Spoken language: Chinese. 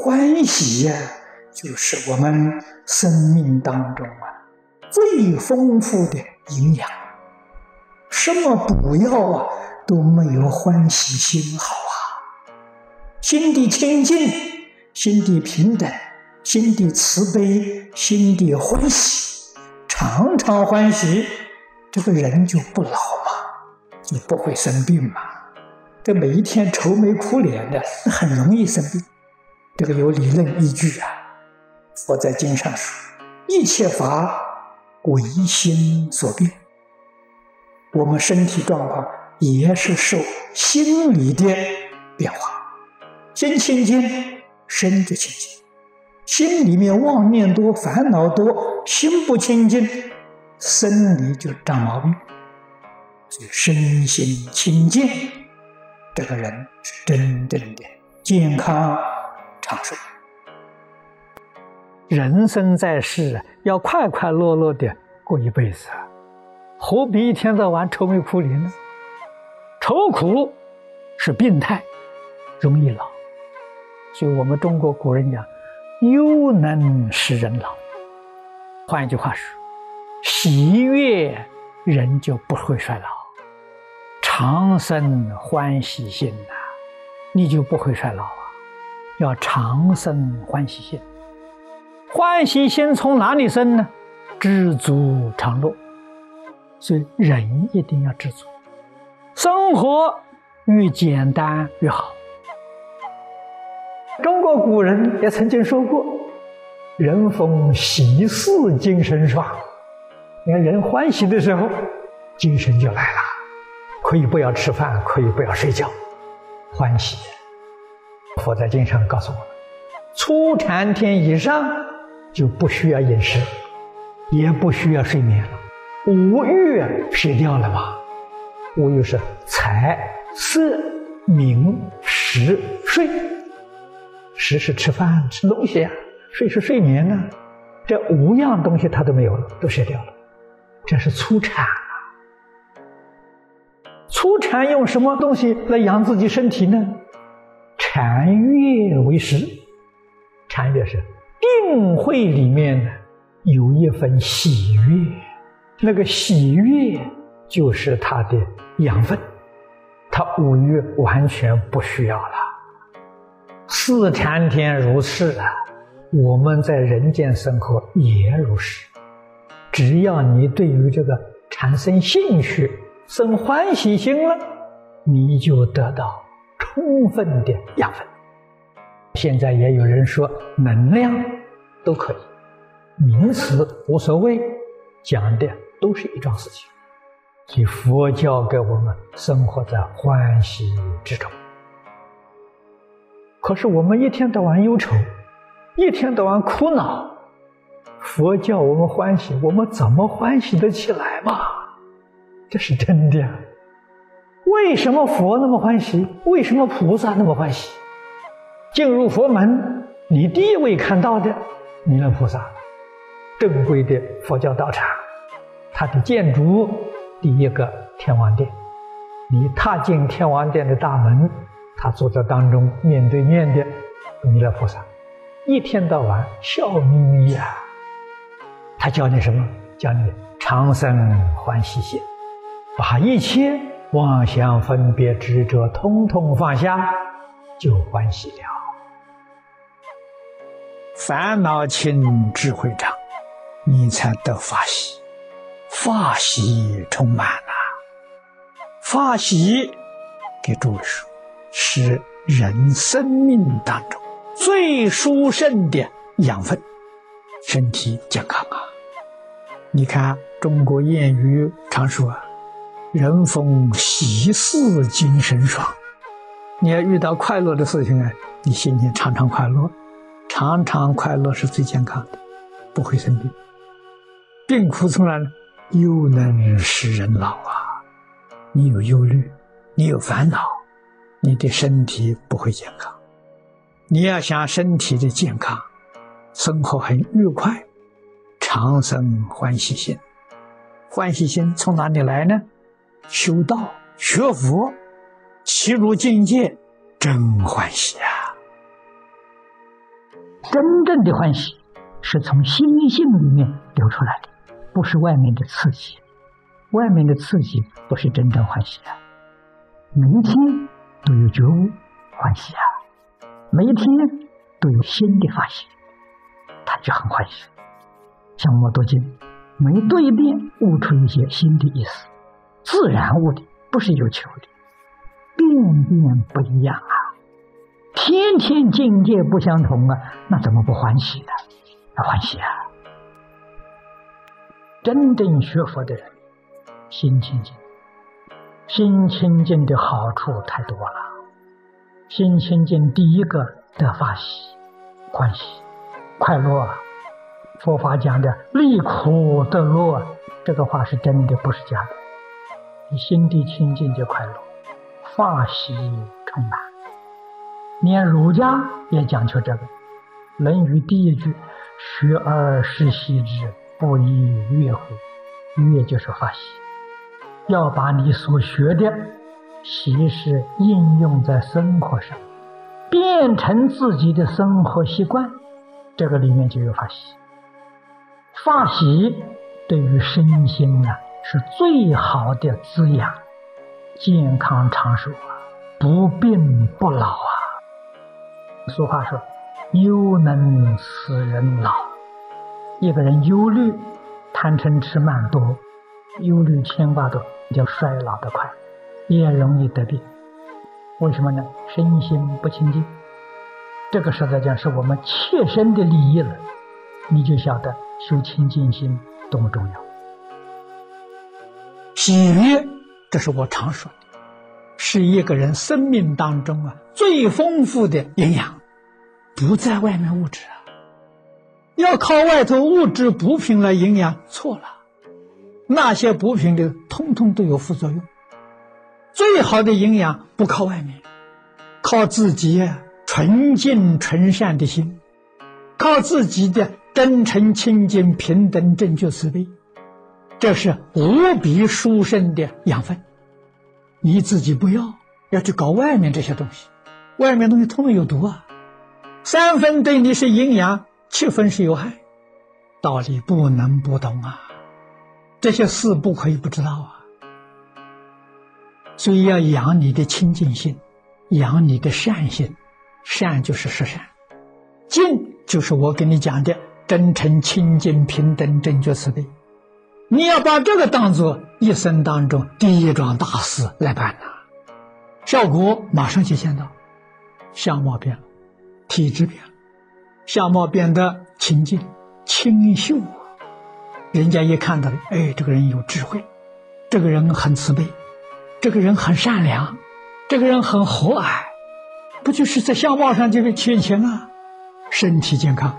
欢喜呀，就是我们生命当中啊最丰富的营养。什么补药啊都没有欢喜心好啊！心地清净，心地平等，心地慈悲，心地欢喜，常常欢喜，这个人就不老嘛，就不会生病嘛。这每一天愁眉苦脸的，很容易生病。这个有理论依据啊。佛在经上说：“一切法唯心所变。”我们身体状况也是受心理的变化，心清净，身就清净；心里面妄念多、烦恼多，心不清净，身里就长毛病。所以身心清净，这个人是真正的健康长寿。人生在世，要快快乐乐的过一辈子。何必一天到晚愁眉苦脸呢？愁苦是病态，容易老。所以我们中国古人讲：“忧能使人老。”换一句话说，喜悦人就不会衰老，长生欢喜心呐，你就不会衰老。要常生欢喜心，欢喜心从哪里生呢？知足常乐。所以，人一定要知足，生活越简单越好。中国古人也曾经说过：“人逢喜事精神爽。”你看，人欢喜的时候，精神就来了，可以不要吃饭，可以不要睡觉，欢喜。佛在经上告诉我们：初禅天以上就不需要饮食，也不需要睡眠了。五欲撇掉了吧？五欲是财、色、名、食、睡。食是吃饭吃东西啊，睡是睡眠啊。这五样东西他都没有了，都舍掉了。这是初禅啊。初禅用什么东西来养自己身体呢？禅悦为食。禅悦是定慧里面有一份喜悦。那个喜悦就是他的养分，他五欲完全不需要了。四禅天如是啊，我们在人间生活也如是。只要你对于这个产生兴趣、生欢喜心了，你就得到充分的养分。现在也有人说能量都可以，名词无所谓，讲的。都是一桩事情，所以佛教给我们生活在欢喜之中。可是我们一天到晚忧愁，一天到晚苦恼，佛教我们欢喜，我们怎么欢喜得起来嘛？这是真的。为什么佛那么欢喜？为什么菩萨那么欢喜？进入佛门，你第一位看到的弥勒菩萨，正规的佛教道场。它的建筑，第一个天王殿，你踏进天王殿的大门，他坐在当中，面对面的弥勒菩萨，一天到晚笑眯眯呀。他教你什么？教你长生欢喜心，把一切妄想分别执着通通放下，就欢喜了。烦恼轻，智慧长，你才得法喜。法喜充满了，法喜给诸位说，是人生命当中最殊胜的养分，身体健康啊！你看中国谚语常说啊：“人逢喜事精神爽。”你要遇到快乐的事情啊，你心情常常快乐，常常快乐是最健康的，不会生病。病苦从哪呢？又能使人老啊！你有忧虑，你有烦恼，你的身体不会健康。你要想身体的健康，生活很愉快，长生欢喜心。欢喜心从哪里来呢？修道学佛，其如境界，真欢喜啊！真正的欢喜是从心性里面流出来的，不是外面的刺激。外面的刺激不是真正欢喜啊！每一天都有觉悟，欢喜啊！每一天都有新的发现，他就很欢喜。像我读经，每读一遍，悟出一些新的意思，自然物的，不是有求的，遍遍不一样啊！天天境界不相同啊，那怎么不欢喜呢？要欢喜啊！真正学佛的人。心清净，心清净的好处太多了。心清净，第一个得法喜、欢喜、快乐。佛法讲的“离苦得乐”，这个话是真的，不是假的。你心地清净就快乐，法喜充满。连儒家也讲究这个，《论语》第一句：“学而时习之，不亦说乎？”“乐就是法喜。要把你所学的习事应用在生活上，变成自己的生活习惯，这个里面就有法喜。法喜对于身心啊是最好的滋养，健康长寿啊，不病不老啊。俗话说：“忧能使人老。”一个人忧虑、贪嗔痴慢多。忧虑牵挂多，就衰老的快，也容易得病。为什么呢？身心不清净。这个实在讲是我们切身的利益了。你就晓得修清净心多么重要。喜悦，这是我常说的，是一个人生命当中啊最丰富的营养，不在外面物质啊。要靠外头物质补品来营养，错了。那些补品的，通通都有副作用。最好的营养不靠外面，靠自己纯净纯善的心，靠自己的真诚清净平等正觉慈悲，这是无比殊胜的养分。你自己不要，要去搞外面这些东西，外面东西通通有毒啊。三分对你是营养，七分是有害，道理不能不懂啊。这些事不可以不知道啊，所以要养你的清净心，养你的善心，善就是实善，净就是我跟你讲的真诚、清净、平等、正觉、慈悲。你要把这个当做一生当中第一桩大事来办呐，效果马上就见到，相貌变了，体质变了，相貌变得清净、清秀。人家一看到的，哎，这个人有智慧，这个人很慈悲，这个人很善良，这个人很和蔼，不就是在相貌上就被牵强啊？身体健康，